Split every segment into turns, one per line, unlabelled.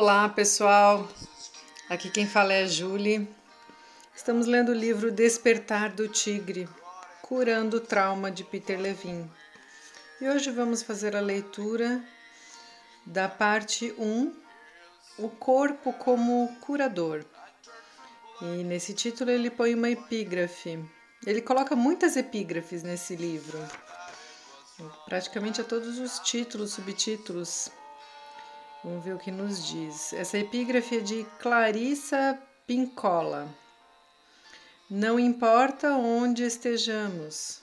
Olá, pessoal. Aqui quem fala é a Julie. Estamos lendo o livro Despertar do Tigre, Curando o Trauma de Peter Levine. E hoje vamos fazer a leitura da parte 1, O Corpo como Curador. E nesse título ele põe uma epígrafe. Ele coloca muitas epígrafes nesse livro. Praticamente a todos os títulos, subtítulos Vamos ver o que nos diz. Essa epígrafe é de Clarissa Pincola. Não importa onde estejamos,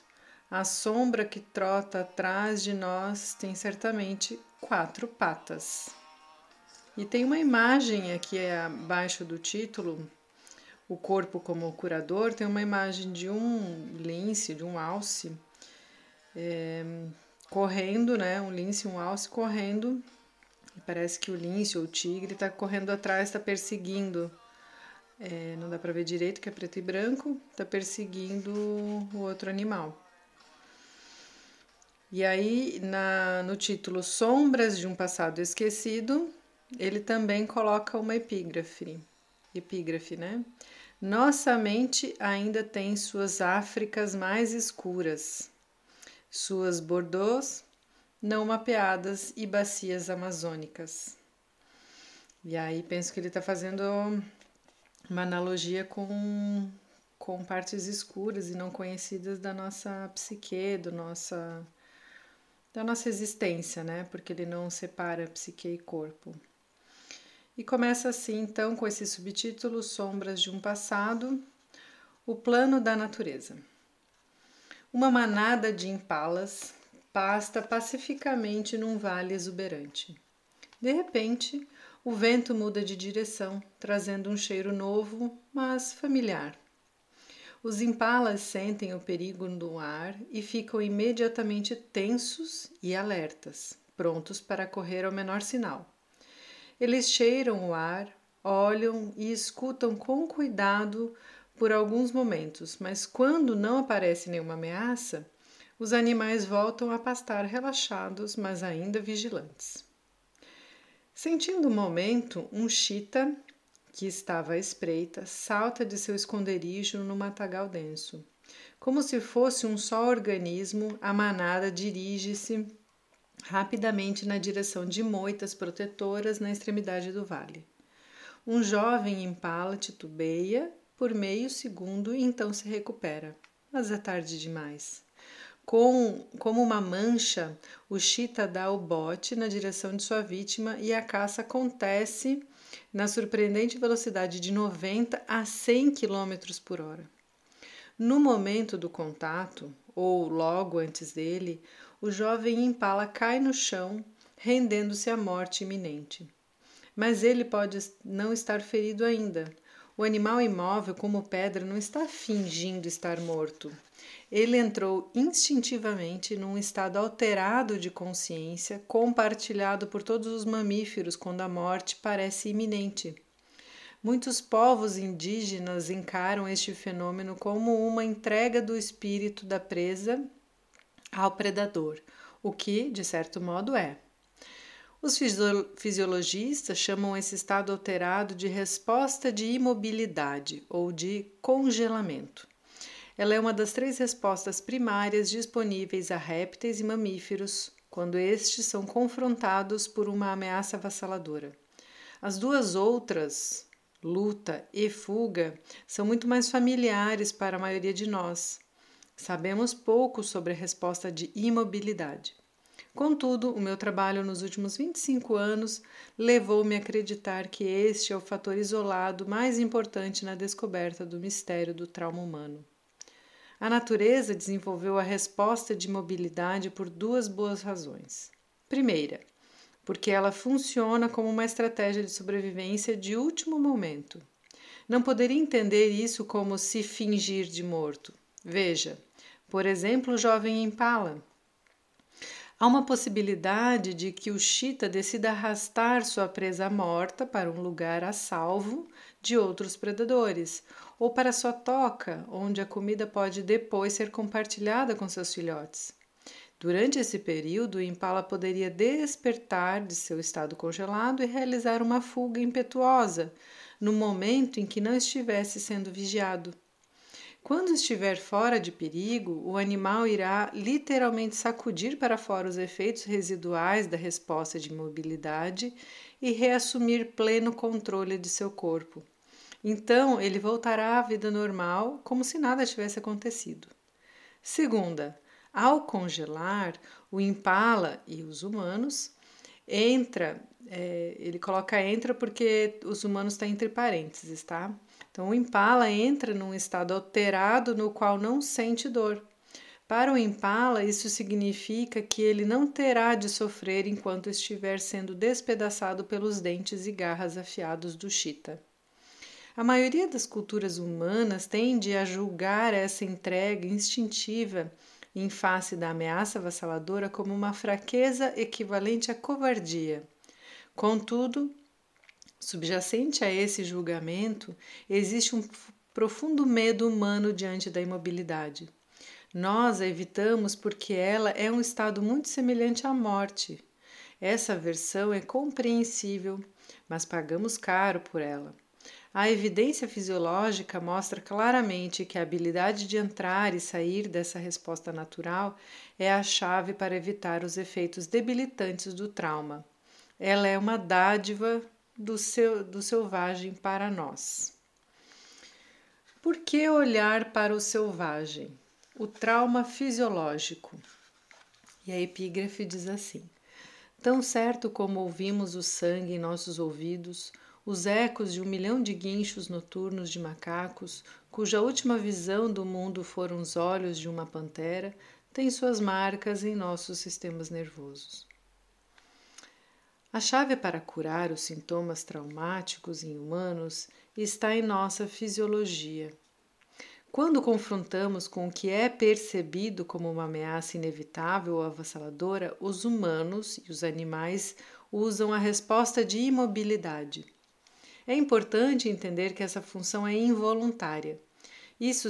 a sombra que trota atrás de nós tem certamente quatro patas. E tem uma imagem aqui abaixo do título, O Corpo como Curador, tem uma imagem de um lince, de um alce, é, correndo, né? Um lince, um alce correndo parece que o lince ou o tigre está correndo atrás, está perseguindo. É, não dá para ver direito, que é preto e branco, está perseguindo o outro animal. E aí, na, no título Sombras de um Passado Esquecido, ele também coloca uma epígrafe. Epígrafe, né? Nossa mente ainda tem suas Áfricas mais escuras, suas Bordeaux não mapeadas e bacias amazônicas. E aí penso que ele está fazendo uma analogia com, com partes escuras e não conhecidas da nossa psique, do nossa, da nossa existência, né? Porque ele não separa psique e corpo. E começa assim, então, com esse subtítulo Sombras de um Passado, o plano da natureza. Uma manada de impalas pasta pacificamente num vale exuberante. De repente, o vento muda de direção, trazendo um cheiro novo, mas familiar. Os impalas sentem o perigo no ar e ficam imediatamente tensos e alertas, prontos para correr ao menor sinal. Eles cheiram o ar, olham e escutam com cuidado por alguns momentos, mas quando não aparece nenhuma ameaça, os animais voltam a pastar relaxados, mas ainda vigilantes. Sentindo o momento, um chita, que estava à espreita, salta de seu esconderijo no matagal denso. Como se fosse um só organismo, a manada dirige-se rapidamente na direção de moitas protetoras na extremidade do vale. Um jovem impala titubeia por meio segundo e então se recupera. Mas é tarde demais. Com, como uma mancha, o chita dá o bote na direção de sua vítima e a caça acontece na surpreendente velocidade de 90 a 100 km por hora. No momento do contato, ou logo antes dele, o jovem impala cai no chão, rendendo-se à morte iminente. Mas ele pode não estar ferido ainda. O animal imóvel, como pedra, não está fingindo estar morto. Ele entrou instintivamente num estado alterado de consciência, compartilhado por todos os mamíferos quando a morte parece iminente. Muitos povos indígenas encaram este fenômeno como uma entrega do espírito da presa ao predador, o que, de certo modo, é. Os fisiologistas chamam esse estado alterado de resposta de imobilidade ou de congelamento. Ela é uma das três respostas primárias disponíveis a répteis e mamíferos quando estes são confrontados por uma ameaça avassaladora. As duas outras, luta e fuga, são muito mais familiares para a maioria de nós. Sabemos pouco sobre a resposta de imobilidade. Contudo, o meu trabalho nos últimos 25 anos levou-me a acreditar que este é o fator isolado mais importante na descoberta do mistério do trauma humano. A natureza desenvolveu a resposta de mobilidade por duas boas razões. Primeira, porque ela funciona como uma estratégia de sobrevivência de último momento. Não poderia entender isso como se fingir de morto. Veja, por exemplo, o jovem Impala. Há uma possibilidade de que o chita decida arrastar sua presa morta para um lugar a salvo de outros predadores, ou para sua toca, onde a comida pode depois ser compartilhada com seus filhotes. Durante esse período, o impala poderia despertar de seu estado congelado e realizar uma fuga impetuosa, no momento em que não estivesse sendo vigiado. Quando estiver fora de perigo, o animal irá literalmente sacudir para fora os efeitos residuais da resposta de imobilidade e reassumir pleno controle de seu corpo. Então, ele voltará à vida normal, como se nada tivesse acontecido. Segunda, ao congelar, o impala e os humanos entra, é, ele coloca entra porque os humanos estão entre parênteses, tá? Então, o impala entra num estado alterado no qual não sente dor. Para o impala, isso significa que ele não terá de sofrer enquanto estiver sendo despedaçado pelos dentes e garras afiados do chita. A maioria das culturas humanas tende a julgar essa entrega instintiva em face da ameaça avassaladora como uma fraqueza equivalente à covardia. Contudo, subjacente a esse julgamento, existe um profundo medo humano diante da imobilidade. Nós a evitamos porque ela é um estado muito semelhante à morte. Essa versão é compreensível, mas pagamos caro por ela. A evidência fisiológica mostra claramente que a habilidade de entrar e sair dessa resposta natural é a chave para evitar os efeitos debilitantes do trauma. Ela é uma dádiva do, seu, do selvagem para nós. Por que olhar para o selvagem? O trauma fisiológico. E a epígrafe diz assim: Tão certo como ouvimos o sangue em nossos ouvidos, os ecos de um milhão de guinchos noturnos de macacos, cuja última visão do mundo foram os olhos de uma pantera, têm suas marcas em nossos sistemas nervosos. A chave para curar os sintomas traumáticos em humanos está em nossa fisiologia. Quando confrontamos com o que é percebido como uma ameaça inevitável ou avassaladora, os humanos e os animais usam a resposta de imobilidade. É importante entender que essa função é involuntária. Isso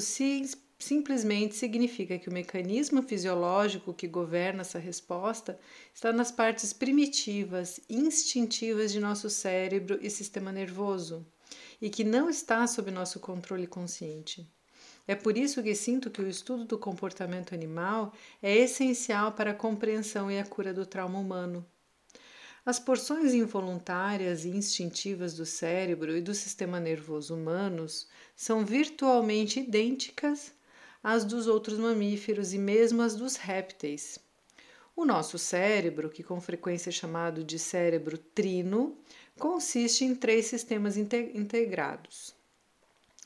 simplesmente significa que o mecanismo fisiológico que governa essa resposta está nas partes primitivas, instintivas de nosso cérebro e sistema nervoso, e que não está sob nosso controle consciente. É por isso que sinto que o estudo do comportamento animal é essencial para a compreensão e a cura do trauma humano. As porções involuntárias e instintivas do cérebro e do sistema nervoso humanos são virtualmente idênticas às dos outros mamíferos e mesmo às dos répteis. O nosso cérebro, que com frequência é chamado de cérebro trino, consiste em três sistemas integrados.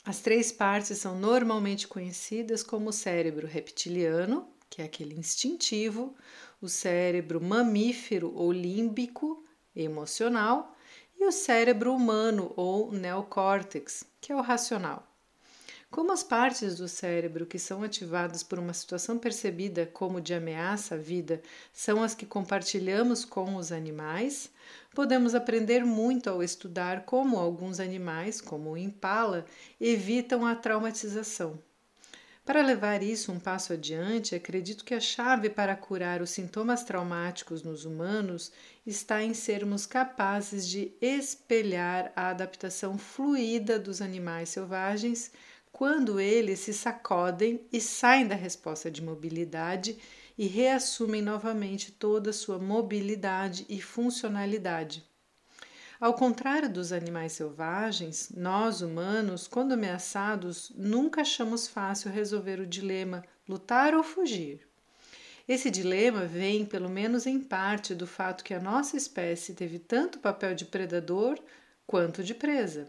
As três partes são normalmente conhecidas como o cérebro reptiliano, que é aquele instintivo, o cérebro mamífero ou límbico, emocional, e o cérebro humano ou neocórtex, que é o racional. Como as partes do cérebro que são ativadas por uma situação percebida como de ameaça à vida são as que compartilhamos com os animais, podemos aprender muito ao estudar como alguns animais, como o impala, evitam a traumatização. Para levar isso um passo adiante, acredito que a chave para curar os sintomas traumáticos nos humanos está em sermos capazes de espelhar a adaptação fluida dos animais selvagens quando eles se sacodem e saem da resposta de mobilidade e reassumem novamente toda a sua mobilidade e funcionalidade. Ao contrário dos animais selvagens, nós humanos, quando ameaçados, nunca achamos fácil resolver o dilema lutar ou fugir. Esse dilema vem, pelo menos em parte, do fato que a nossa espécie teve tanto papel de predador quanto de presa.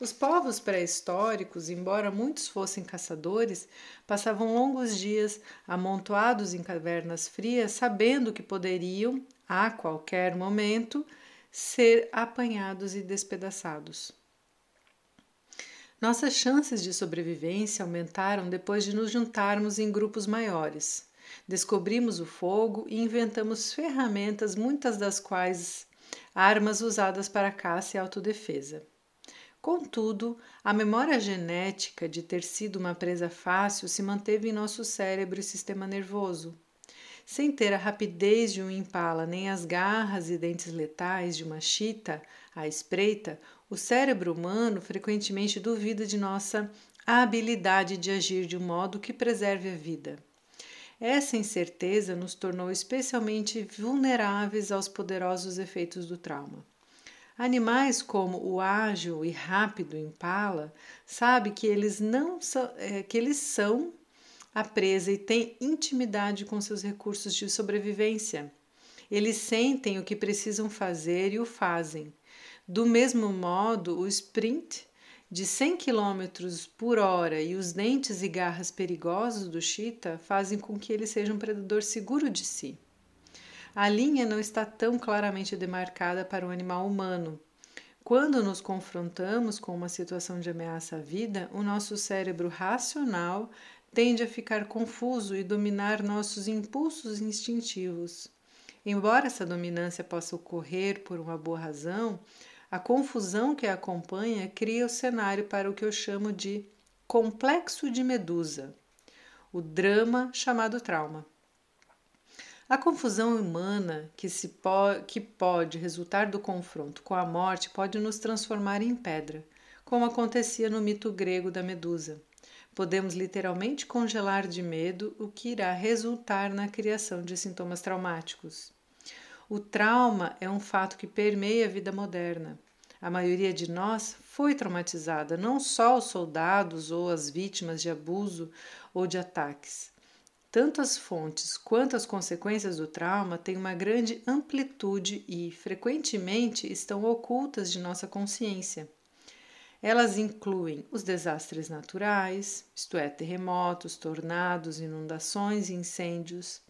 Os povos pré-históricos, embora muitos fossem caçadores, passavam longos dias amontoados em cavernas frias, sabendo que poderiam, a qualquer momento, ser apanhados e despedaçados. Nossas chances de sobrevivência aumentaram depois de nos juntarmos em grupos maiores. Descobrimos o fogo e inventamos ferramentas, muitas das quais armas usadas para caça e autodefesa. Contudo, a memória genética de ter sido uma presa fácil se manteve em nosso cérebro e sistema nervoso. Sem ter a rapidez de um impala, nem as garras e dentes letais de uma chita à espreita, o cérebro humano frequentemente duvida de nossa habilidade de agir de um modo que preserve a vida. Essa incerteza nos tornou especialmente vulneráveis aos poderosos efeitos do trauma. Animais como o ágil e rápido impala sabe que eles não são, é, que eles são a presa e têm intimidade com seus recursos de sobrevivência. Eles sentem o que precisam fazer e o fazem. Do mesmo modo, o sprint de 100 km por hora e os dentes e garras perigosos do cheetah fazem com que ele seja um predador seguro de si. A linha não está tão claramente demarcada para o animal humano. Quando nos confrontamos com uma situação de ameaça à vida, o nosso cérebro racional tende a ficar confuso e dominar nossos impulsos instintivos. Embora essa dominância possa ocorrer por uma boa razão, a confusão que a acompanha cria o cenário para o que eu chamo de complexo de Medusa, o drama chamado trauma. A confusão humana que, se po que pode resultar do confronto com a morte pode nos transformar em pedra, como acontecia no mito grego da Medusa. Podemos literalmente congelar de medo, o que irá resultar na criação de sintomas traumáticos. O trauma é um fato que permeia a vida moderna. A maioria de nós foi traumatizada, não só os soldados ou as vítimas de abuso ou de ataques. Tanto as fontes quanto as consequências do trauma têm uma grande amplitude e, frequentemente, estão ocultas de nossa consciência. Elas incluem os desastres naturais, isto é, terremotos, tornados, inundações e incêndios,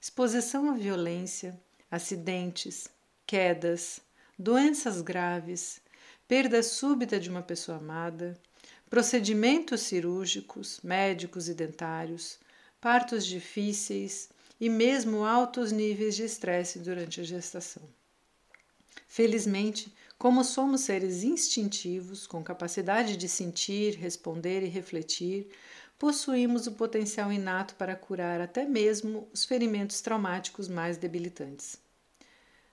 exposição à violência, acidentes, quedas, doenças graves, perda súbita de uma pessoa amada, procedimentos cirúrgicos, médicos e dentários, partos difíceis e mesmo altos níveis de estresse durante a gestação. Felizmente, como somos seres instintivos, com capacidade de sentir, responder e refletir, possuímos o potencial inato para curar até mesmo os ferimentos traumáticos mais debilitantes.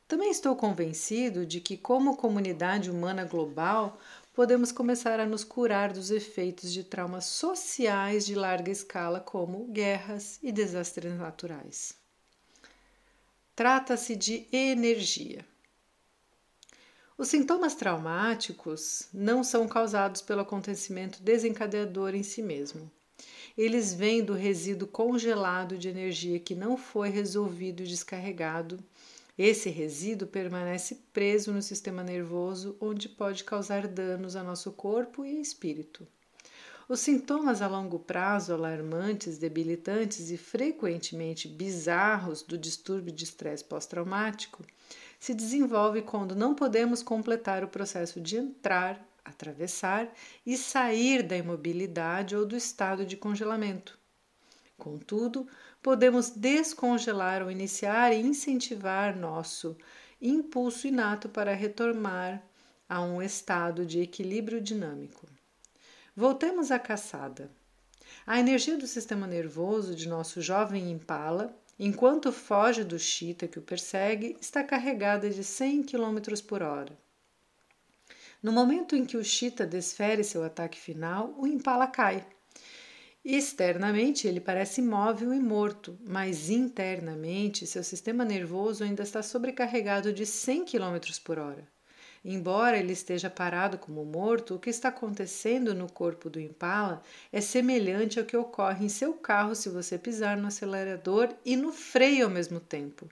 Também estou convencido de que, como comunidade humana global, podemos começar a nos curar dos efeitos de traumas sociais de larga escala, como guerras e desastres naturais. Trata-se de energia. Os sintomas traumáticos não são causados pelo acontecimento desencadeador em si mesmo. Eles vêm do resíduo congelado de energia que não foi resolvido e descarregado. Esse resíduo permanece preso no sistema nervoso, onde pode causar danos a nosso corpo e espírito. Os sintomas a longo prazo alarmantes, debilitantes e frequentemente bizarros do distúrbio de estresse pós-traumático se desenvolve quando não podemos completar o processo de entrar, atravessar e sair da imobilidade ou do estado de congelamento. Contudo, podemos descongelar ou iniciar e incentivar nosso impulso inato para retomar a um estado de equilíbrio dinâmico. Voltemos à caçada. A energia do sistema nervoso de nosso jovem impala Enquanto foge do chita que o persegue, está carregada de 100 km por hora. No momento em que o chita desfere seu ataque final, o impala cai. Externamente, ele parece imóvel e morto, mas internamente, seu sistema nervoso ainda está sobrecarregado de 100 km por hora. Embora ele esteja parado como morto, o que está acontecendo no corpo do impala é semelhante ao que ocorre em seu carro se você pisar no acelerador e no freio ao mesmo tempo.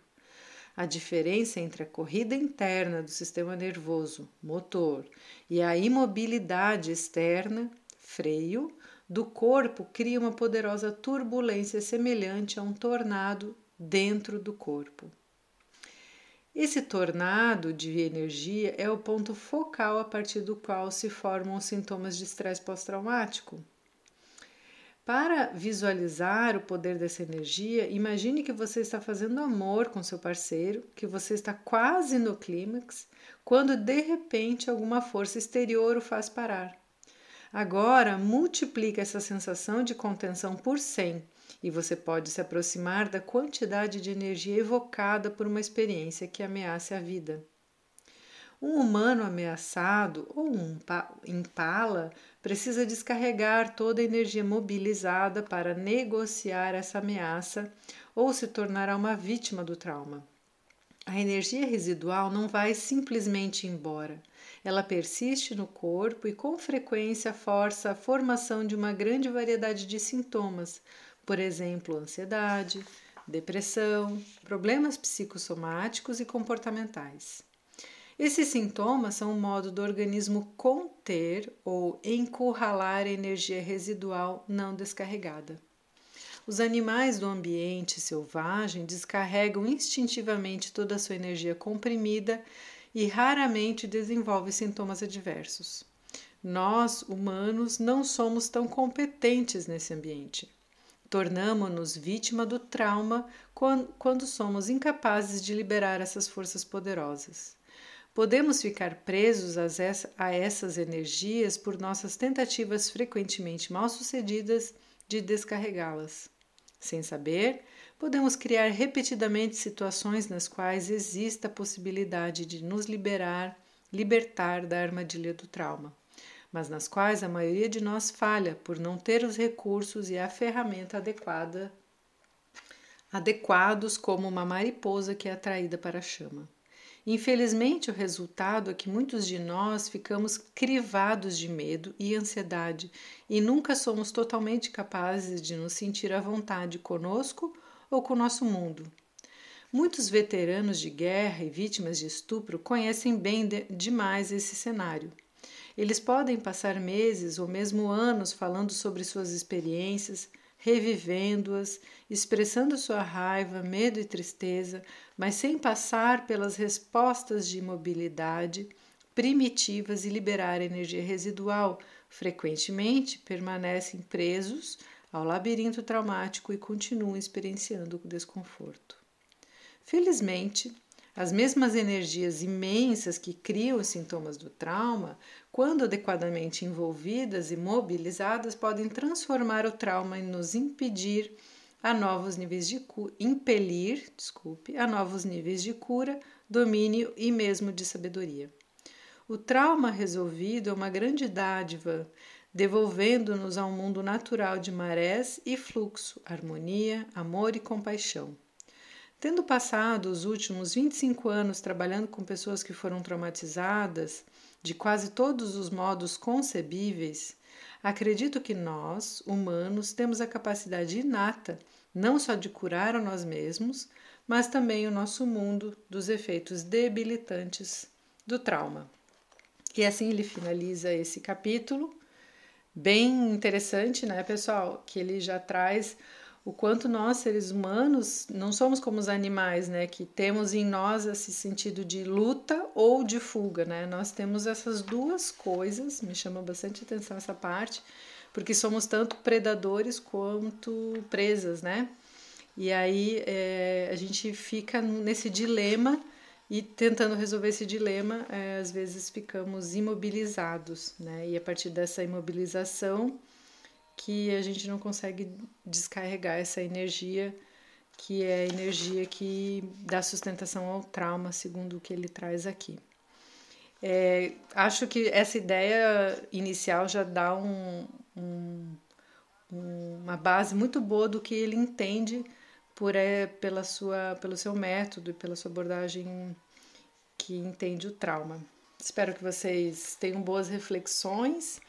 A diferença entre a corrida interna do sistema nervoso, motor, e a imobilidade externa, freio, do corpo cria uma poderosa turbulência semelhante a um tornado dentro do corpo. Esse tornado de energia é o ponto focal a partir do qual se formam os sintomas de estresse pós-traumático. Para visualizar o poder dessa energia, imagine que você está fazendo amor com seu parceiro, que você está quase no clímax, quando de repente alguma força exterior o faz parar. Agora, multiplique essa sensação de contenção por 100 e você pode se aproximar da quantidade de energia evocada por uma experiência que ameace a vida. Um humano ameaçado ou um impala precisa descarregar toda a energia mobilizada para negociar essa ameaça ou se tornará uma vítima do trauma. A energia residual não vai simplesmente embora. Ela persiste no corpo e com frequência força a formação de uma grande variedade de sintomas, por exemplo, ansiedade, depressão, problemas psicossomáticos e comportamentais. Esses sintomas são um modo do organismo conter ou encurralar a energia residual não descarregada. Os animais do ambiente selvagem descarregam instintivamente toda a sua energia comprimida e raramente desenvolvem sintomas adversos. Nós, humanos, não somos tão competentes nesse ambiente. Tornamos-nos vítima do trauma quando somos incapazes de liberar essas forças poderosas. Podemos ficar presos a essas energias por nossas tentativas frequentemente mal sucedidas de descarregá-las. Sem saber, podemos criar repetidamente situações nas quais exista a possibilidade de nos liberar, libertar da armadilha do trauma, mas nas quais a maioria de nós falha por não ter os recursos e a ferramenta adequada adequados como uma mariposa que é atraída para a chama. Infelizmente, o resultado é que muitos de nós ficamos crivados de medo e ansiedade e nunca somos totalmente capazes de nos sentir à vontade conosco ou com o nosso mundo. Muitos veteranos de guerra e vítimas de estupro conhecem bem de, demais esse cenário. Eles podem passar meses ou mesmo anos falando sobre suas experiências, revivendo-as, expressando sua raiva, medo e tristeza, mas sem passar pelas respostas de imobilidade primitivas e liberar energia residual, frequentemente permanecem presos ao labirinto traumático e continuam experienciando o desconforto. Felizmente, as mesmas energias imensas que criam os sintomas do trauma, quando adequadamente envolvidas e mobilizadas, podem transformar o trauma e nos impedir a novos níveis de cura, impelir, desculpe, a novos níveis de cura, domínio e mesmo de sabedoria. O trauma resolvido é uma grande dádiva, devolvendo-nos ao mundo natural de marés e fluxo, harmonia, amor e compaixão. Tendo passado os últimos 25 anos trabalhando com pessoas que foram traumatizadas de quase todos os modos concebíveis, acredito que nós, humanos, temos a capacidade inata não só de curar a nós mesmos, mas também o nosso mundo dos efeitos debilitantes do trauma. E assim ele finaliza esse capítulo, bem interessante, né, pessoal? Que ele já traz o quanto nós, seres humanos, não somos como os animais, né? Que temos em nós esse sentido de luta ou de fuga, né? Nós temos essas duas coisas, me chama bastante atenção essa parte, porque somos tanto predadores quanto presas, né? E aí é, a gente fica nesse dilema e tentando resolver esse dilema, é, às vezes ficamos imobilizados, né? E a partir dessa imobilização, que a gente não consegue descarregar essa energia, que é a energia que dá sustentação ao trauma, segundo o que ele traz aqui. É, acho que essa ideia inicial já dá um, um, uma base muito boa do que ele entende por é, pela sua, pelo seu método e pela sua abordagem que entende o trauma. Espero que vocês tenham boas reflexões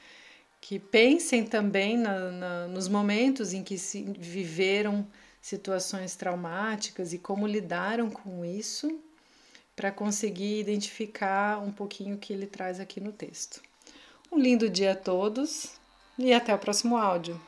que pensem também na, na, nos momentos em que se viveram situações traumáticas e como lidaram com isso, para conseguir identificar um pouquinho o que ele traz aqui no texto. Um lindo dia a todos e até o próximo áudio.